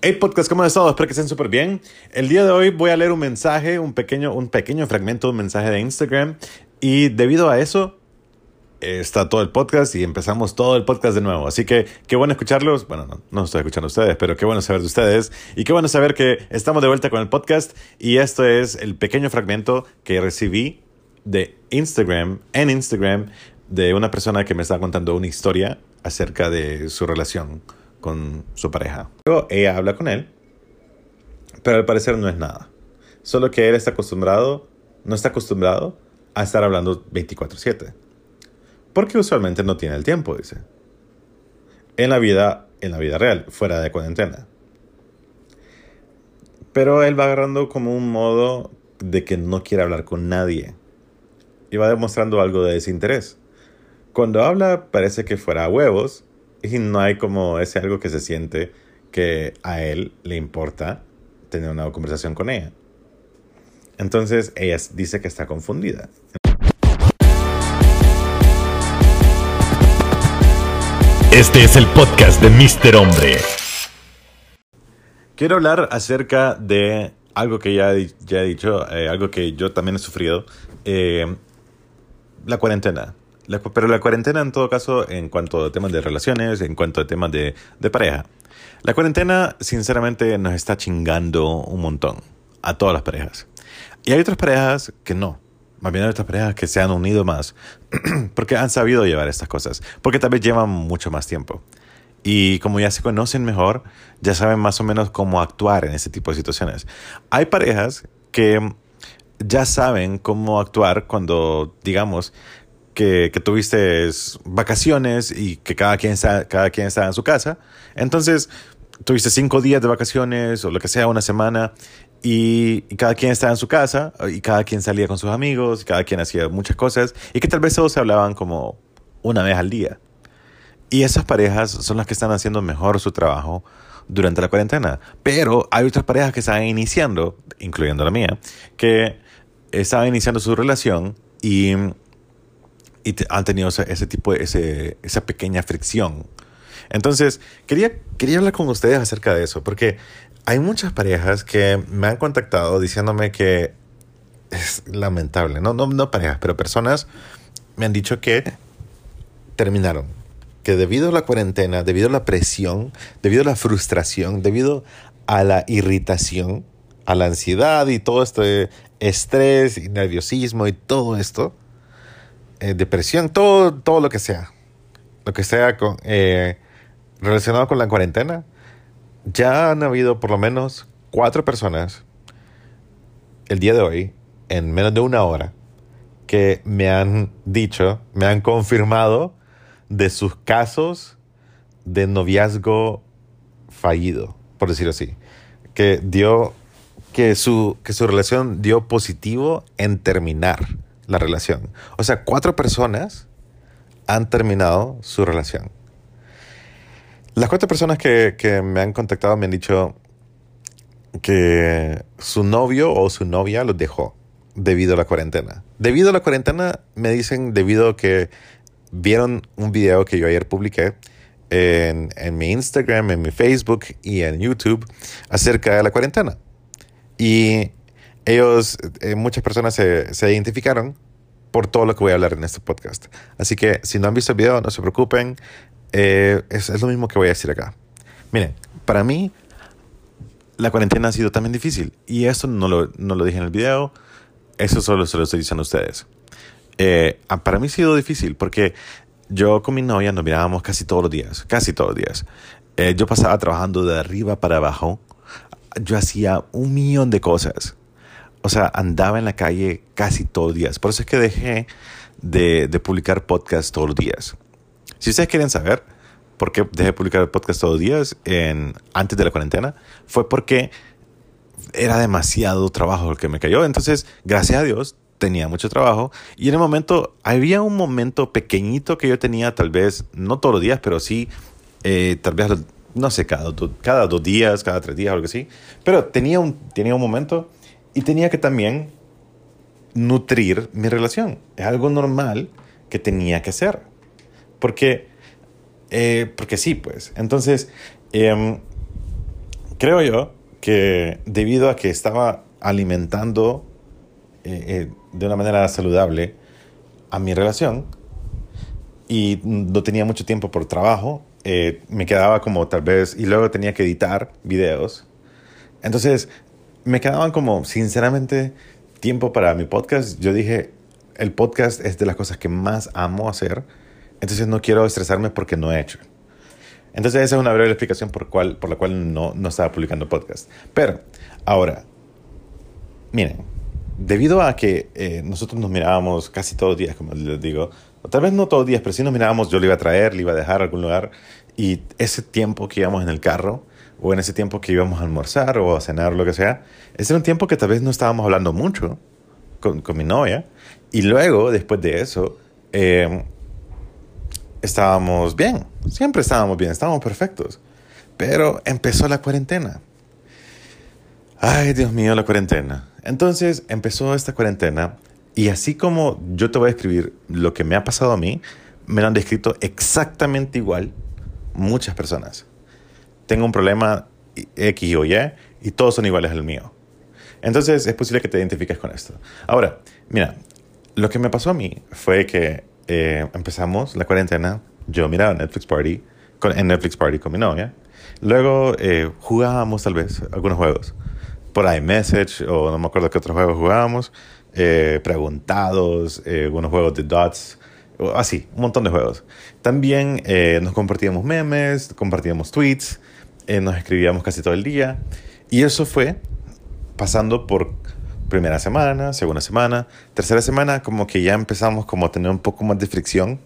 Hey podcast, ¿cómo han estado? Espero que estén súper bien. El día de hoy voy a leer un mensaje, un pequeño, un pequeño fragmento de un mensaje de Instagram. Y debido a eso, está todo el podcast y empezamos todo el podcast de nuevo. Así que qué bueno escucharlos. Bueno, no, no estoy escuchando a ustedes, pero qué bueno saber de ustedes. Y qué bueno saber que estamos de vuelta con el podcast. Y esto es el pequeño fragmento que recibí de Instagram, en Instagram, de una persona que me estaba contando una historia acerca de su relación con su pareja. Luego ella habla con él, pero al parecer no es nada. Solo que él está acostumbrado, no está acostumbrado a estar hablando 24/7. Porque usualmente no tiene el tiempo, dice. En la vida, en la vida real, fuera de cuarentena. Pero él va agarrando como un modo de que no quiere hablar con nadie. Y va demostrando algo de desinterés. Cuando habla parece que fuera a huevos, y no hay como ese algo que se siente que a él le importa tener una conversación con ella. Entonces ella dice que está confundida. Este es el podcast de Mr. Hombre. Quiero hablar acerca de algo que ya, ya he dicho, eh, algo que yo también he sufrido, eh, la cuarentena. La, pero la cuarentena en todo caso en cuanto a temas de relaciones, en cuanto a temas de, de pareja. La cuarentena sinceramente nos está chingando un montón a todas las parejas. Y hay otras parejas que no. Más bien hay otras parejas que se han unido más porque han sabido llevar estas cosas. Porque tal vez llevan mucho más tiempo. Y como ya se conocen mejor, ya saben más o menos cómo actuar en ese tipo de situaciones. Hay parejas que ya saben cómo actuar cuando, digamos, que, tuviste vacaciones y que cada quien, cada quien está en su casa. Entonces, tuviste cinco días de vacaciones o lo que sea, una semana, y, y, cada quien estaba en su casa y cada quien salía con sus amigos, y cada quien hacía muchas cosas y que tal vez todos se hablaban como una vez al día. Y esas parejas son las que están haciendo mejor su trabajo durante la cuarentena. Pero hay otras parejas que están iniciando, incluyendo la mía, que estaban iniciando su relación y y han tenido ese, ese tipo, ese, esa pequeña fricción. Entonces, quería, quería hablar con ustedes acerca de eso, porque hay muchas parejas que me han contactado diciéndome que es lamentable, no, no, no parejas, pero personas me han dicho que terminaron, que debido a la cuarentena, debido a la presión, debido a la frustración, debido a la irritación, a la ansiedad y todo este estrés y nerviosismo y todo esto, eh, depresión, todo, todo lo que sea, lo que sea eh, relacionado con la cuarentena, ya han habido por lo menos cuatro personas el día de hoy, en menos de una hora, que me han dicho, me han confirmado de sus casos de noviazgo fallido, por decirlo así, que dio que su, que su relación dio positivo en terminar la relación. O sea, cuatro personas han terminado su relación. Las cuatro personas que, que, me han contactado me han dicho que su novio o su novia los dejó debido a la cuarentena. Debido a la cuarentena me dicen debido a que vieron un video que yo ayer publiqué en, en mi Instagram, en mi Facebook y en YouTube acerca de la cuarentena. Y ellos, eh, muchas personas se, se, identificaron por todo lo que voy a hablar en este podcast. Así que si no han visto el video, no se preocupen. Eh, es, es, lo mismo que voy a decir acá. Miren, para mí, la cuarentena ha sido también difícil. Y eso no lo, no lo dije en el video. Eso solo se lo estoy diciendo a ustedes. Eh, para mí ha sido difícil porque yo con mi novia nos mirábamos casi todos los días. Casi todos los días. Eh, yo pasaba trabajando de arriba para abajo. Yo hacía un millón de cosas o sea, andaba en la calle casi todos los días. Por eso es que dejé de, de publicar podcast todos los días. Si ustedes quieren saber por qué dejé de publicar podcast todos los días en, antes de la cuarentena, fue porque era demasiado trabajo el que me cayó. Entonces, gracias a Dios, tenía mucho trabajo. Y en el momento, había un momento pequeñito que yo tenía, tal vez, no todos los días, pero sí, eh, tal vez, no sé, cada, cada dos días, cada tres días, algo así. Pero tenía un, tenía un momento y tenía que también nutrir mi relación. Es algo normal que tenía que hacer. Porque, eh, porque sí, pues. Entonces, eh, creo yo que debido a que estaba alimentando eh, eh, de una manera saludable a mi relación y no tenía mucho tiempo por trabajo, me quedaba como tal vez, y luego tenía que editar videos. Entonces, me quedaban como, sinceramente, tiempo para mi podcast. Yo dije, el podcast es de las cosas que más amo hacer, entonces no quiero estresarme porque no he hecho. Entonces esa es una breve explicación por, cual, por la cual no, no estaba publicando podcast. Pero ahora, miren, debido a que eh, nosotros nos mirábamos casi todos los días, como les digo, tal vez no todos los días, pero sí nos mirábamos, yo le iba a traer, le iba a dejar a algún lugar, y ese tiempo que íbamos en el carro, o en ese tiempo que íbamos a almorzar o a cenar lo que sea, ese era un tiempo que tal vez no estábamos hablando mucho con, con mi novia, y luego, después de eso, eh, estábamos bien, siempre estábamos bien, estábamos perfectos, pero empezó la cuarentena. Ay, Dios mío, la cuarentena. Entonces empezó esta cuarentena y así como yo te voy a escribir lo que me ha pasado a mí, me lo han descrito exactamente igual muchas personas. Tengo un problema X o Y y todos son iguales al mío. Entonces es posible que te identifiques con esto. Ahora, mira, lo que me pasó a mí fue que eh, empezamos la cuarentena, yo miraba Netflix Party, con, en Netflix Party con mi novia. Luego eh, jugábamos tal vez algunos juegos por iMessage o no me acuerdo qué otros juegos jugábamos, eh, preguntados, eh, algunos juegos de dots, así, un montón de juegos. También eh, nos compartíamos memes, compartíamos tweets, nos escribíamos casi todo el día y eso fue pasando por primera semana, segunda semana, tercera semana, como que ya empezamos como a tener un poco más de fricción,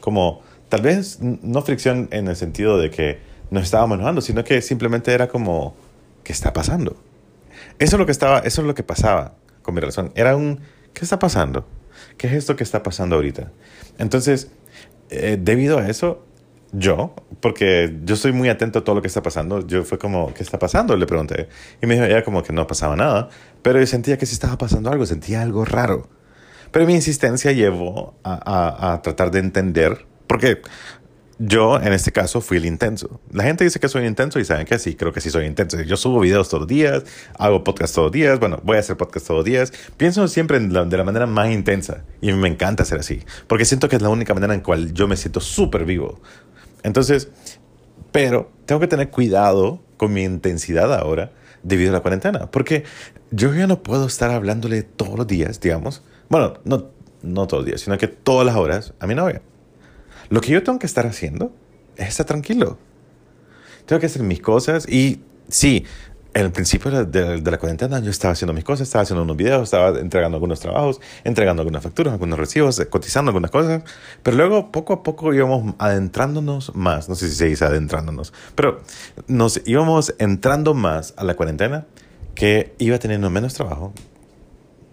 como tal vez no fricción en el sentido de que nos estábamos enojando, sino que simplemente era como, ¿qué está pasando? Eso es lo que estaba, eso es lo que pasaba con mi relación. Era un, ¿qué está pasando? ¿Qué es esto que está pasando ahorita? Entonces, eh, debido a eso, yo, porque yo soy muy atento a todo lo que está pasando, yo fue como, ¿qué está pasando? Le pregunté. Y me dijo, ya como que no pasaba nada, pero yo sentía que sí estaba pasando algo, sentía algo raro. Pero mi insistencia llevó a, a, a tratar de entender, porque yo, en este caso, fui el intenso. La gente dice que soy intenso y saben que sí, creo que sí soy intenso. Yo subo videos todos los días, hago podcast todos los días, bueno, voy a hacer podcast todos los días. Pienso siempre la, de la manera más intensa y me encanta ser así, porque siento que es la única manera en cual yo me siento súper vivo. Entonces, pero tengo que tener cuidado con mi intensidad ahora debido a la cuarentena, porque yo ya no puedo estar hablándole todos los días, digamos. Bueno, no, no todos los días, sino que todas las horas a mi novia. Lo que yo tengo que estar haciendo es estar tranquilo. Tengo que hacer mis cosas y sí, en el principio de, de, la cuarentena yo estaba haciendo mis cosas, estaba haciendo unos videos, estaba entregando algunos trabajos, entregando algunas facturas, algunos recibos, cotizando algunas cosas, pero luego poco a poco íbamos adentrándonos más, no sé si se dice adentrándonos, pero nos íbamos entrando más a la cuarentena que iba teniendo menos trabajo.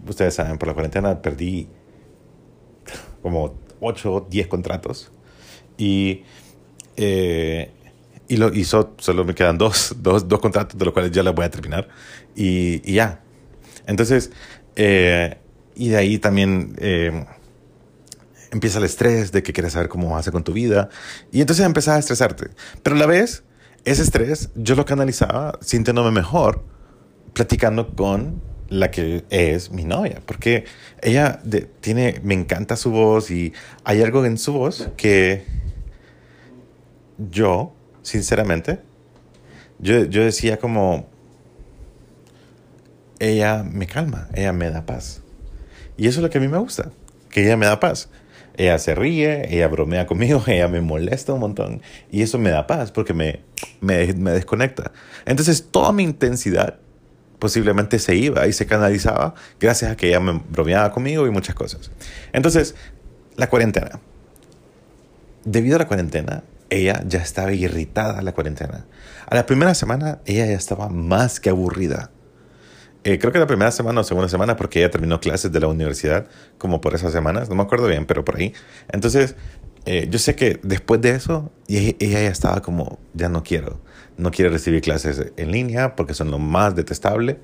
Ustedes saben, por la cuarentena perdí como 8, 10 contratos y, eh, y, lo, y solo me quedan dos, dos, dos, contratos, de los cuales ya las voy a terminar. Y, y ya. Entonces, eh, y de ahí también eh, empieza el estrés de que quieres saber cómo vas a con tu vida. Y entonces empezás a estresarte. Pero a la vez, ese estrés yo lo canalizaba sintiéndome mejor platicando con la que es mi novia, porque ella de, tiene, me encanta su voz y hay algo en su voz que yo, sinceramente, yo, yo decía como, ella me calma, ella me da paz. Y eso es lo que a mí me gusta, que ella me da paz. Ella se ríe, ella bromea conmigo, ella me molesta un montón. Y eso me da paz porque me, me, me desconecta. Entonces toda mi intensidad posiblemente se iba y se canalizaba gracias a que ella me bromeaba conmigo y muchas cosas. Entonces, la cuarentena. Debido a la cuarentena, ella ya estaba irritada la cuarentena. A la primera semana ella ya estaba más que aburrida. Eh, creo que la primera semana o segunda semana porque ella terminó clases de la universidad como por esas semanas, no me acuerdo bien, pero por ahí. Entonces, eh, yo sé que después de eso ella, ya estaba como, ya no quiero, no quiere recibir clases en línea porque son lo más detestable.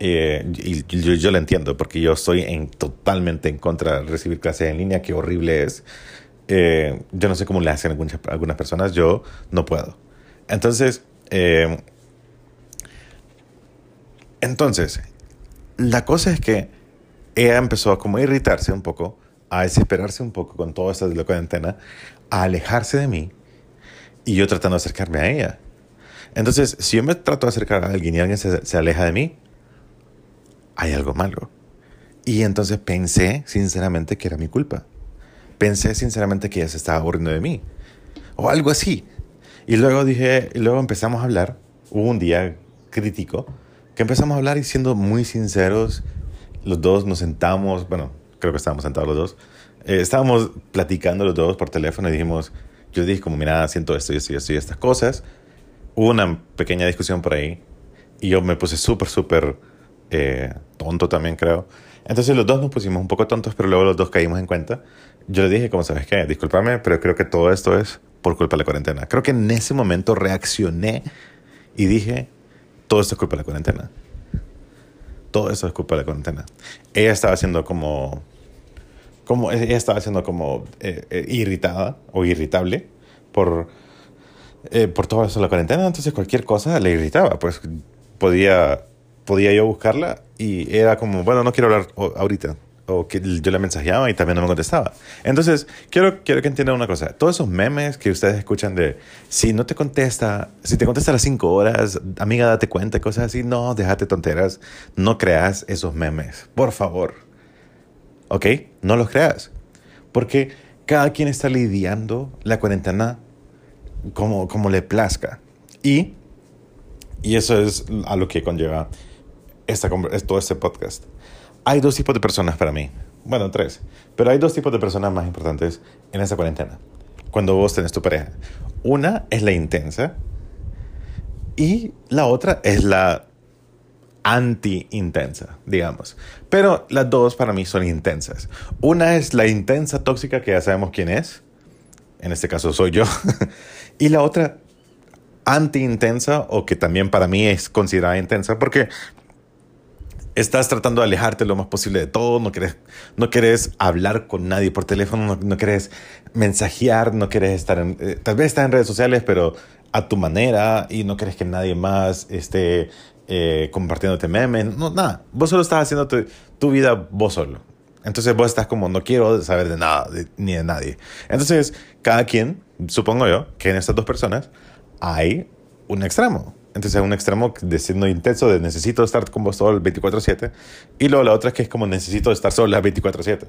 Eh, y yo, yo lo entiendo porque yo estoy en, totalmente en contra de recibir clases en línea, qué horrible es. Eh, yo no sé cómo le hacen algunas, algunas personas, yo no puedo. Entonces, eh, Entonces, la cosa es que ella empezó a como irritarse un poco, a desesperarse un poco con de la cuarentena, a alejarse de mí y yo tratando de acercarme a ella. Entonces, si yo me trato de acercar a alguien y alguien se, se aleja de mí, hay algo malo. Y entonces pensé sinceramente que era mi culpa. Pensé sinceramente que ella se estaba aburriendo de mí. O algo así. Y luego dije, y luego empezamos a hablar. Hubo un día crítico que empezamos a hablar y siendo muy sinceros, los dos nos sentamos, bueno, creo que estábamos sentados los dos, eh, estábamos platicando los dos por teléfono y dijimos, yo dije como, mira, siento esto y esto y esto y estas cosas. Hubo una pequeña discusión por ahí y yo me puse súper, súper eh, tonto también, creo. Entonces los dos nos pusimos un poco tontos, pero luego los dos caímos en cuenta. Yo le dije, como sabes qué, discúlpame, pero creo que todo esto es por culpa de la cuarentena. Creo que en ese momento reaccioné y dije, todo esto es culpa de la cuarentena. Todo esto es culpa de la cuarentena. Ella estaba haciendo como, como ella estaba haciendo como eh, eh, irritada o irritable por, eh, por todo eso de la cuarentena. Entonces cualquier cosa le irritaba. Pues podía, podía yo buscarla y era como, bueno, no quiero hablar ahorita o que yo le mensajeaba y también no me contestaba. Entonces, quiero, quiero que entiendan una cosa. Todos esos memes que ustedes escuchan de, si no te contesta, si te contesta a las 5 horas, amiga, date cuenta, cosas así, no, déjate tonteras, no creas esos memes, por favor. ¿Ok? No los creas. Porque cada quien está lidiando la cuarentena como, como le plazca. Y, y eso es a lo que conlleva esta, todo este podcast hay dos tipos de personas para mí. Bueno, tres. Pero hay dos tipos de personas más importantes en esta cuarentena. Cuando vos tenés tu pareja. Una es la intensa y la otra es la anti-intensa, digamos. Pero las dos para mí son intensas. Una es la intensa tóxica que ya sabemos quién es. En este caso soy yo. y la otra anti-intensa o que también para mí es considerada intensa porque estás tratando de alejarte lo más posible de todo, no quieres, no quieres hablar con nadie por teléfono, no, quieres mensajear, no quieres estar en, eh, tal vez estás en redes sociales, pero a tu manera y no quieres que nadie más esté eh, compartiéndote memes, no, nada, vos solo estás haciendo tu, vida vos solo. Entonces vos estás como, no quiero saber de nada, ni de nadie. Entonces, cada quien, supongo yo, que en estas dos personas hay un extremo. Entonces, un extremo de siendo intenso, de necesito estar con vos todo el 24-7. Y luego la otra que es como necesito estar sola 24-7.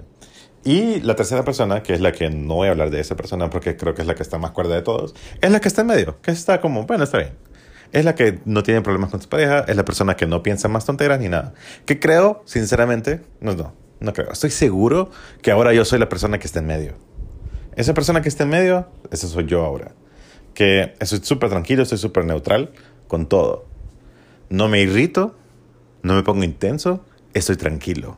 Y la tercera persona, que es la que no voy a hablar de esa persona porque creo que es la que está más cuerda de todos, es la que está en medio, que está como, bueno, está bien. Es la que no tiene problemas con su pareja, es la persona que no piensa más tonteras ni nada. Que creo, sinceramente, no, no, no creo. Estoy seguro que ahora yo soy la persona que está en medio. Esa persona que está en medio, ese soy yo ahora. Que estoy súper tranquilo, estoy súper neutral con todo. No me irrito, no me pongo intenso, estoy tranquilo.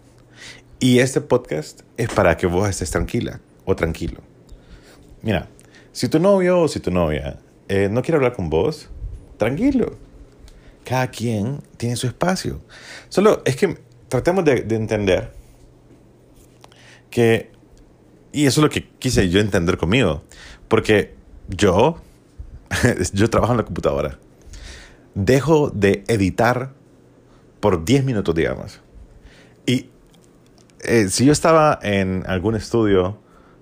Y este podcast es para que vos estés tranquila o tranquilo. Mira, si tu novio o si tu novia eh, no quiere hablar con vos, tranquilo. Cada quien tiene su espacio. Solo es que tratemos de, de entender que, y eso es lo que quise yo entender conmigo, porque yo, yo trabajo en la computadora dejo de editar por 10 minutos, digamos. Y eh, si yo estaba en algún estudio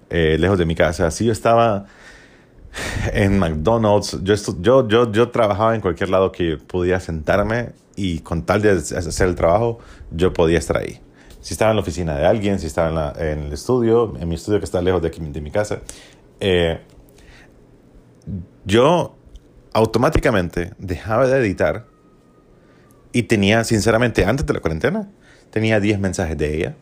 eh, lejos de mi casa, si yo estaba en McDonald's, yo, yo, yo, yo trabajaba en cualquier lado que pudiera sentarme y con tal de hacer el trabajo, yo podía estar ahí. Si estaba en la oficina de alguien, si estaba en, el estudio, en mi estudio que está lejos de, de mi casa, eh, yo automáticamente dejaba de editar y tenía, sinceramente, antes de la cuarentena, tenía 10 mensajes de ella,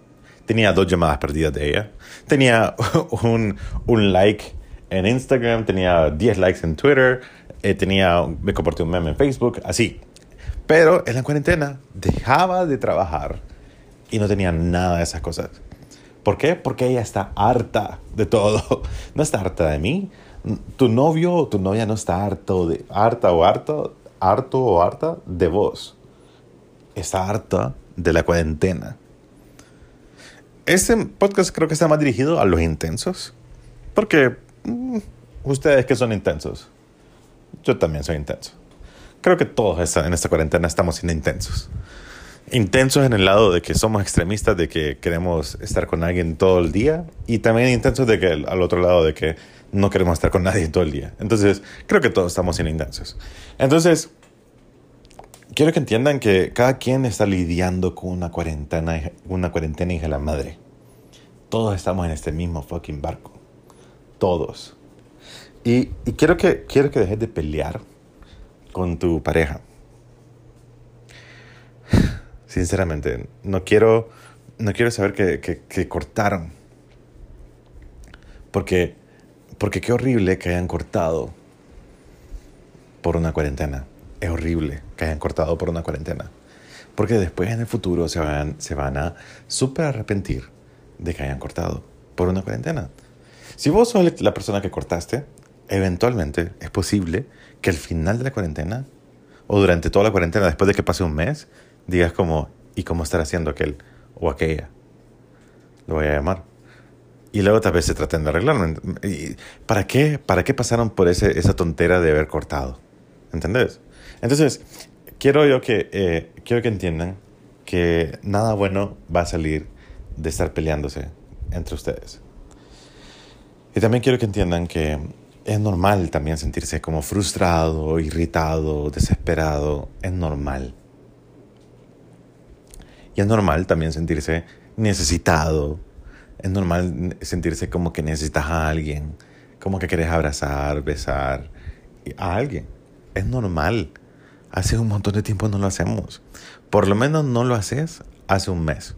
tenía dos llamadas perdidas de ella, tenía un, un like en Instagram, tenía 10 likes en Twitter, eh, tenía, me compartí un meme en Facebook, así. Pero en la cuarentena dejaba de trabajar y no tenía nada de esas cosas. ¿Por qué? Porque ella está harta de todo. No está harta de mí, tu novio o tu novia no está harto de, harta o harto, harto o harta de vos. Está harta de la cuarentena. Este podcast creo que está más dirigido a los intensos. Porque mm, ustedes que son intensos, yo también soy intenso. Creo que todos en esta cuarentena estamos siendo intensos. intensos en el lado de que somos extremistas, de que queremos estar con alguien todo el día, y también intensos de que al otro lado de que no queremos estar con nadie todo el día. Entonces, creo que todos estamos siendo intensos. Entonces, quiero que entiendan que cada quien está lidiando con una cuarentena, una cuarentena hija de la madre. Todos estamos en este mismo fucking barco. Todos. Y, y quiero, que, quiero que dejes de pelear con tu pareja. Sinceramente, no quiero, no quiero saber que, que, que cortaron. Porque, porque qué horrible que hayan cortado por una cuarentena. Es horrible que hayan cortado por una cuarentena. Porque después en el futuro se van, se van a súper arrepentir de que hayan cortado por una cuarentena. Si vos sos la persona que cortaste, eventualmente es posible que al final de la cuarentena o durante toda la cuarentena, después de que pase un mes, digas como, ¿y cómo estará haciendo aquel o aquella? Lo voy a llamar. Y luego tal vez se traten de arreglarlo. ¿Para qué, ¿Para qué pasaron por ese, esa tontera de haber cortado? ¿Entendés? Entonces, quiero yo que, eh, quiero que entiendan que nada bueno va a salir de estar peleándose entre ustedes. Y también quiero que entiendan que es normal también sentirse como frustrado, irritado, desesperado. Es normal. Y es normal también sentirse necesitado. Es normal sentirse como que necesitas a alguien, como que quieres abrazar, besar a alguien. Es normal. Hace un montón de tiempo no lo hacemos. Por lo menos no lo haces hace un mes.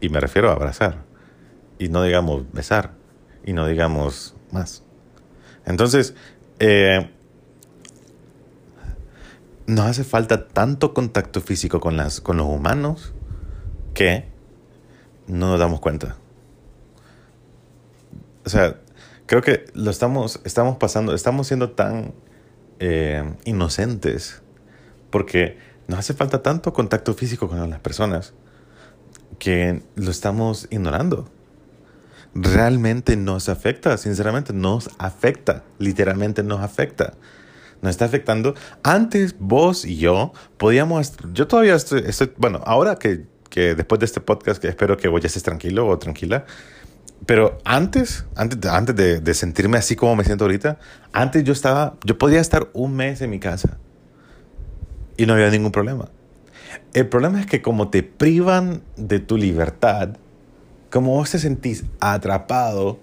Y me refiero a abrazar. Y no digamos besar. Y no digamos más. Entonces, eh, nos hace falta tanto contacto físico con, las, con los humanos que no nos damos cuenta. O sea, creo que lo estamos, estamos pasando, estamos siendo tan eh, inocentes porque nos hace falta tanto contacto físico con las personas que lo estamos ignorando realmente nos afecta, sinceramente nos afecta, literalmente nos afecta. Nos está afectando. Antes vos y yo podíamos, yo todavía estoy, bueno, ahora que, que, después de este podcast, que espero que vos ya estés tranquilo o tranquila, pero antes, antes, antes de, de sentirme así como me siento ahorita, antes yo estaba, yo podía estar un mes en mi casa y no había ningún problema. El problema es que como te privan de tu libertad, como vos te sentís atrapado,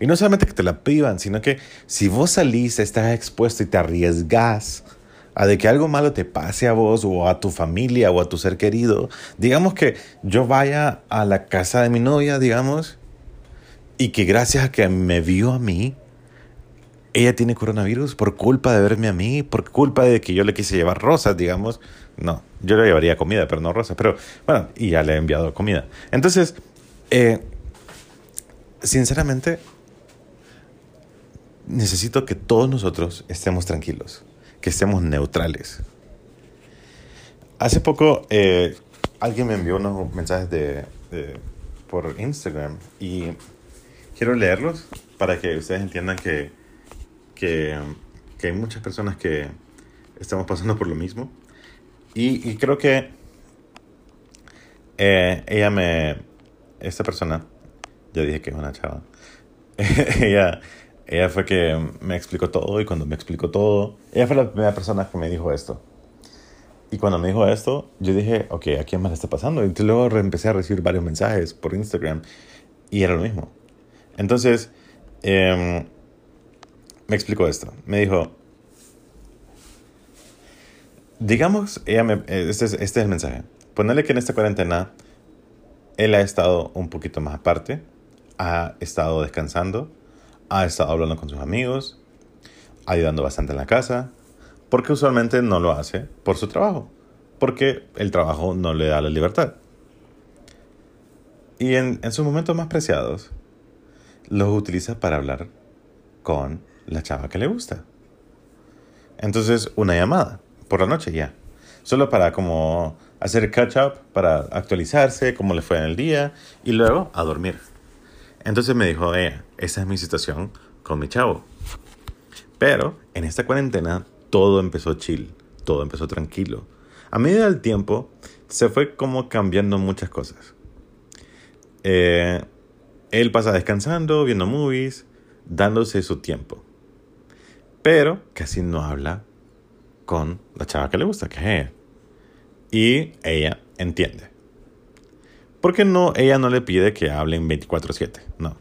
y no solamente que te la privan, sino que si vos salís, estás expuesto y te arriesgas a de que algo malo te pase a vos o a tu familia o a tu ser querido, digamos que yo vaya a la casa de mi novia, digamos, y que gracias a que me vio a mí, ella tiene coronavirus por culpa de verme a mí, por culpa de que yo le quise llevar rosas, digamos. No, yo le llevaría comida, pero no rosas. Pero bueno, y ya le he enviado comida. Entonces, eh, sinceramente, necesito que todos nosotros estemos tranquilos, que estemos neutrales. Hace poco eh, alguien me envió unos mensajes de, por Instagram y quiero leerlos para que ustedes entiendan que, que, hay muchas personas que estamos pasando por lo mismo. Y, creo que eh, ella me, esta persona, ya dije que es una chava, ella, ella fue que me explicó todo y cuando me explicó todo, ella fue la primera persona que me dijo esto. Y cuando me dijo esto, yo dije, ok, ¿a quién más le está pasando? Y luego empecé a recibir varios mensajes por Instagram y era lo mismo. Entonces, em, me explicó esto. Me dijo, digamos, ella me, eh, este, es, este es el mensaje. Ponerle que en esta cuarentena él ha estado un poquito más aparte, ha estado descansando, ha estado hablando con sus amigos, ayudando bastante en la casa, porque usualmente no lo hace por su trabajo, porque el trabajo no le da la libertad. Y en, en sus momentos más preciados, los utiliza para hablar con la chava que le gusta. Entonces, una llamada por la noche ya. Solo para como hacer catch up para actualizarse, cómo le fue en el día y luego a dormir. Entonces me dijo, eh, esa es mi situación con mi chavo. Pero en esta cuarentena todo empezó chill, todo empezó tranquilo. A medida del tiempo se fue como cambiando muchas cosas. Eh, él pasa descansando, viendo movies, dándose su tiempo. Pero casi no habla con la chava que le gusta, que es ella. Y ella entiende. Porque no, ella no le pide que hablen 24/7, no.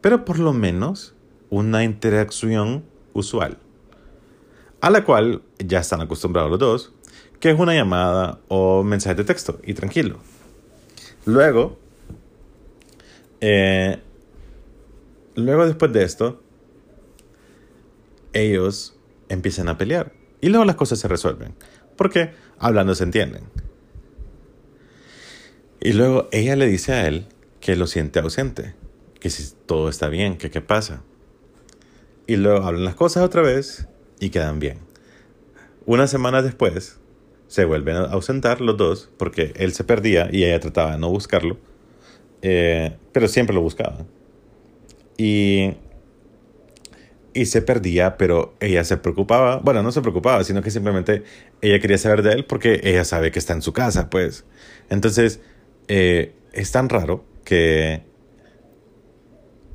Pero por lo menos una interacción usual. A la cual ya están acostumbrados los dos, que es una llamada o mensaje de texto, y tranquilo. Luego, eh, luego después de esto, ellos empiezan a pelear. Y luego las cosas se resuelven. Porque hablando se entienden. Y luego ella le dice a él que lo siente ausente. Que si todo está bien, que qué pasa. Y luego hablan las cosas otra vez y quedan bien. Unas semanas después, se vuelven a ausentar los dos porque él se perdía y ella trataba de no buscarlo. Eh, pero siempre lo buscaba. Y y se perdía, pero ella se preocupaba. Bueno, no se preocupaba, sino que simplemente ella quería saber de él porque ella sabe que está en su casa, pues. Entonces, eh, es tan raro que,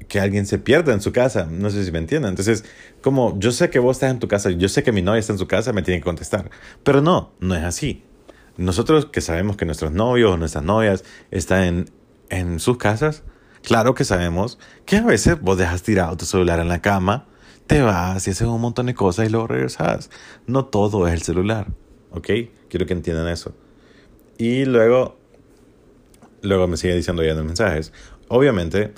que alguien se pierda en su casa. No sé si me entienden. Entonces, como yo sé que vos estás en tu casa, yo sé que mi novia está en su casa, me tiene que contestar. Pero no, no es así. Nosotros que sabemos que nuestros novios o nuestras novias están en, en sus casas, claro que sabemos que a veces vos dejas tirado tu celular en la cama te vas y haces un montón de cosas y luego regresas. No todo es el celular, ¿ok? Quiero que entiendan eso. Y luego, luego me sigue diciendo ya en los mensajes. Obviamente,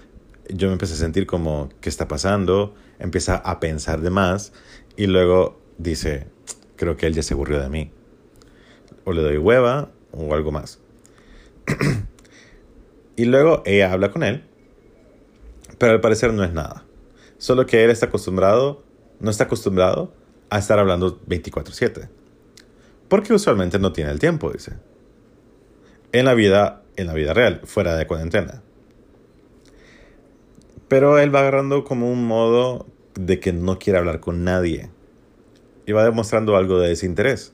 yo me empecé a sentir como, ¿qué está pasando? Empieza a pensar de más y luego dice, creo que él ya se aburrió de mí. O le doy hueva o algo más. y luego ella habla con él, pero al parecer no es nada. Solo que él está acostumbrado, no está acostumbrado a estar hablando 24/7. Porque usualmente no tiene el tiempo, dice. En la vida, en la vida real, fuera de cuarentena. Pero él va agarrando como un modo de que no quiere hablar con nadie. Y va demostrando algo de desinterés.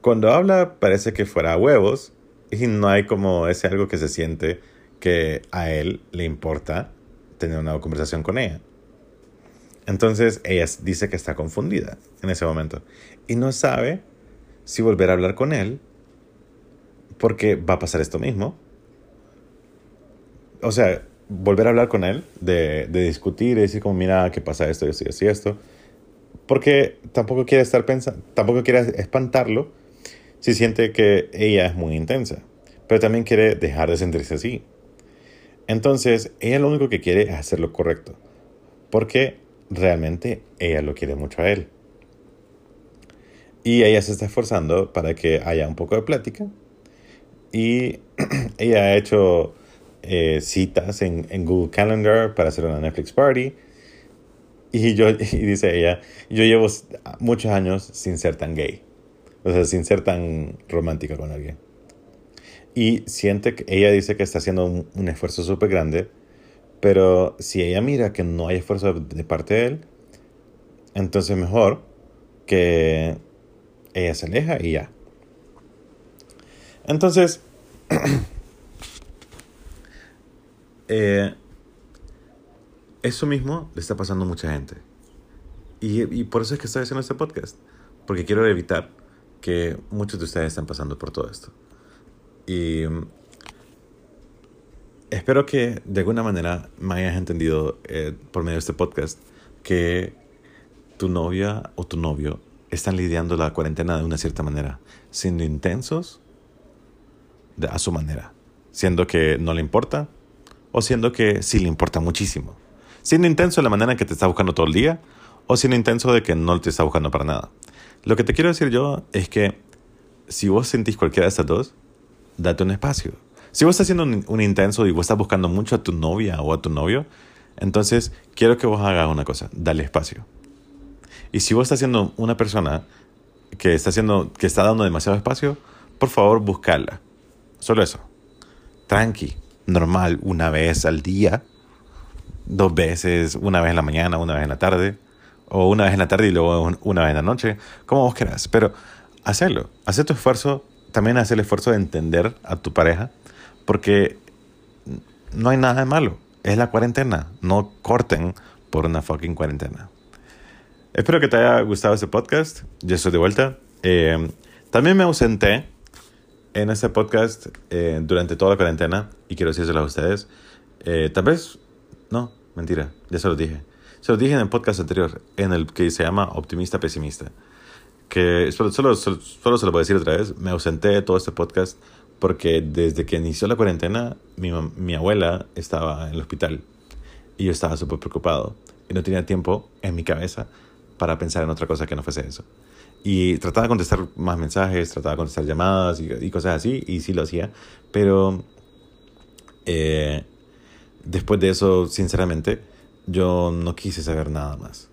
Cuando habla parece que fuera a huevos y no hay como ese algo que se siente que a él le importa tener una conversación con ella. Entonces ella dice que está confundida en ese momento y no sabe si volver a hablar con él porque va a pasar esto mismo. O sea, volver a hablar con él, de, discutir y decir como, mira, ¿qué pasa esto, esto y esto, esto. Porque tampoco quiere estar pensando, tampoco quiere espantarlo si siente que ella es muy intensa. Pero también quiere dejar de sentirse así. Entonces, ella lo único que quiere es hacer lo correcto. Porque realmente ella lo quiere mucho a él. Y ella se está esforzando para que haya un poco de plática. Y ella ha hecho eh, citas en, en, Google Calendar para hacer una Netflix party. Y, yo, y dice ella, yo llevo muchos años sin ser tan gay. O sea, sin ser tan romántica con alguien. Y siente que ella dice que está haciendo un, esfuerzo súper grande pero si ella mira que no hay esfuerzo de parte de él, entonces mejor que ella se aleja y ya. Entonces, eh, eso mismo le está pasando a mucha gente. Y, y, por eso es que estoy haciendo este podcast. Porque quiero evitar que muchos de ustedes estén pasando por todo esto. Y espero que de alguna manera me hayas entendido eh, por medio de este podcast que tu novia o tu novio están lidiando la cuarentena de una cierta manera, siendo intensos a su manera, siendo que no le importa o siendo que sí le importa muchísimo. Siendo intenso de la manera en que te está buscando todo el día o siendo intenso de que no te está buscando para nada. Lo que te quiero decir yo es que si vos sentís cualquiera de estas dos, date un espacio si vos estás haciendo un, intenso y vos estás buscando mucho a tu novia o a tu novio, entonces quiero que vos hagas una cosa, dale espacio. Y si vos estás siendo una persona que está, haciendo, que está dando demasiado espacio, por favor, buscarla. Solo eso. Tranqui, normal, una vez al día, dos veces, una vez en la mañana, una vez en la tarde, o una vez en la tarde y luego una vez en la noche, como vos quieras. Pero hacerlo, hacer tu esfuerzo también haz el esfuerzo de entender a tu pareja, porque no hay nada de malo. Es la cuarentena. No corten por una fucking cuarentena. Espero que te haya gustado este podcast. Yo estoy de vuelta. Eh, también me ausenté en este podcast eh, durante toda la cuarentena y quiero decírselo a ustedes. Eh, tal vez, no, mentira, ya se lo dije. Se lo dije en el podcast anterior, en el que se llama Optimista Pesimista. Que solo, solo, solo, se lo voy a decir otra vez. Me ausenté de todo este podcast porque desde que inició la cuarentena, mi, mi abuela estaba en el hospital y yo estaba súper preocupado y no tenía tiempo en mi cabeza para pensar en otra cosa que no fuese eso. Y trataba de contestar más mensajes, trataba de contestar llamadas y, y cosas así, y sí lo hacía, pero eh, después de eso, sinceramente, yo no quise saber nada más.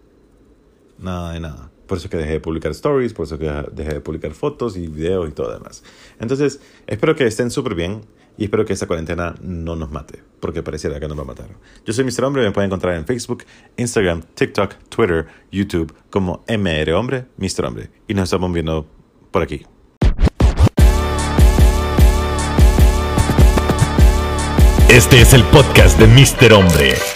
Nada de nada. Por eso que dejé de publicar stories, por eso que dejé de publicar fotos y videos y todo demás. Entonces, espero que estén súper bien y espero que esta cuarentena no nos mate, porque pareciera que nos va a matar. Yo soy Mr. Hombre, me pueden encontrar en Facebook, Instagram, TikTok, Twitter, YouTube como MR Hombre, Mr. Hombre. Y nos estamos viendo por aquí. Este es el podcast de Mr. Hombre.